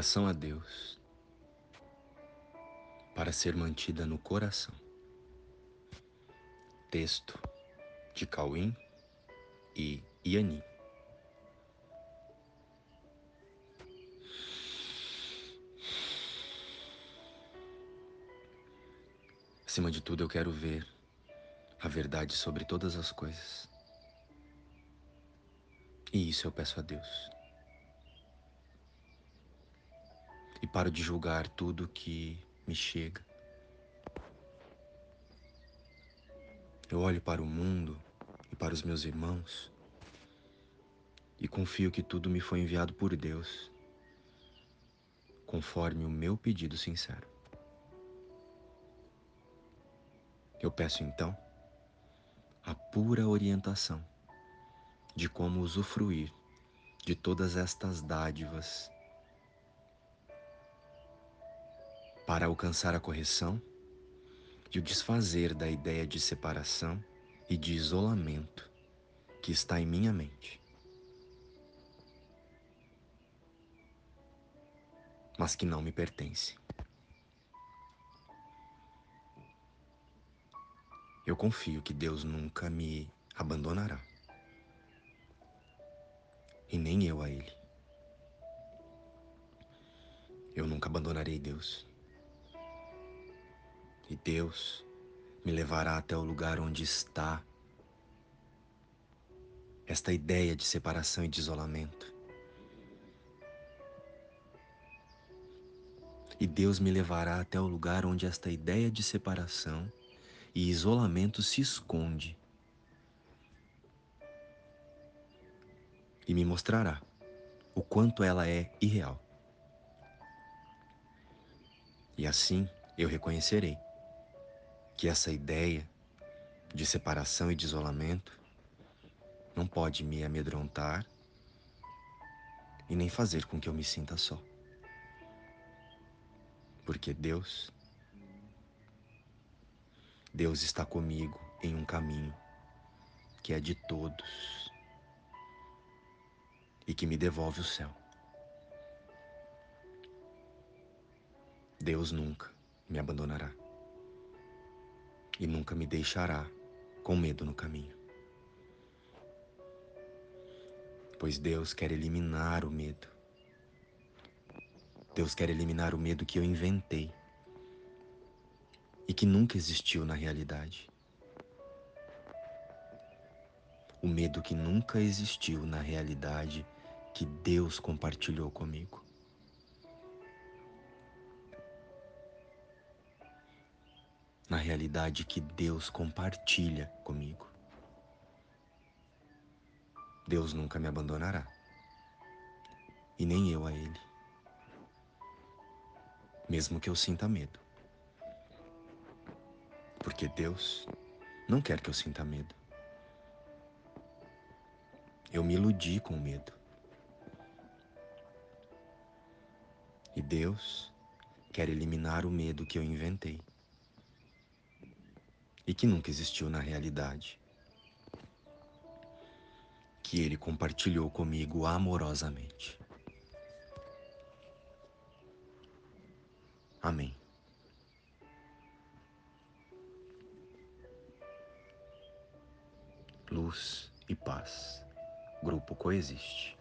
Oração a Deus para ser mantida no coração. Texto de Cauim e Iani. Acima de tudo, eu quero ver a verdade sobre todas as coisas. E isso eu peço a Deus. Paro de julgar tudo que me chega. Eu olho para o mundo e para os meus irmãos e confio que tudo me foi enviado por Deus, conforme o meu pedido sincero. Eu peço então a pura orientação de como usufruir de todas estas dádivas para alcançar a correção e o desfazer da ideia de separação e de isolamento que está em minha mente. Mas que não me pertence. Eu confio que Deus nunca me abandonará. E nem eu a Ele. Eu nunca abandonarei Deus. E Deus me levará até o lugar onde está esta ideia de separação e de isolamento. E Deus me levará até o lugar onde esta ideia de separação e isolamento se esconde. E me mostrará o quanto ela é irreal. E assim eu reconhecerei que essa ideia de separação e de isolamento não pode me amedrontar e nem fazer com que eu me sinta só. Porque Deus Deus está comigo em um caminho que é de todos e que me devolve o céu. Deus nunca me abandonará e nunca me deixará com medo no caminho. Pois Deus quer eliminar o medo. Deus quer eliminar o medo que eu inventei e que nunca existiu na realidade. O medo que nunca existiu na realidade que Deus compartilhou comigo. Na realidade que Deus compartilha comigo. Deus nunca me abandonará. E nem eu a Ele. Mesmo que eu sinta medo. Porque Deus não quer que eu sinta medo. Eu me iludi com medo. E Deus quer eliminar o medo que eu inventei e que nunca existiu na realidade, que Ele compartilhou comigo amorosamente. Amém. luz e paz. Grupo Coexiste.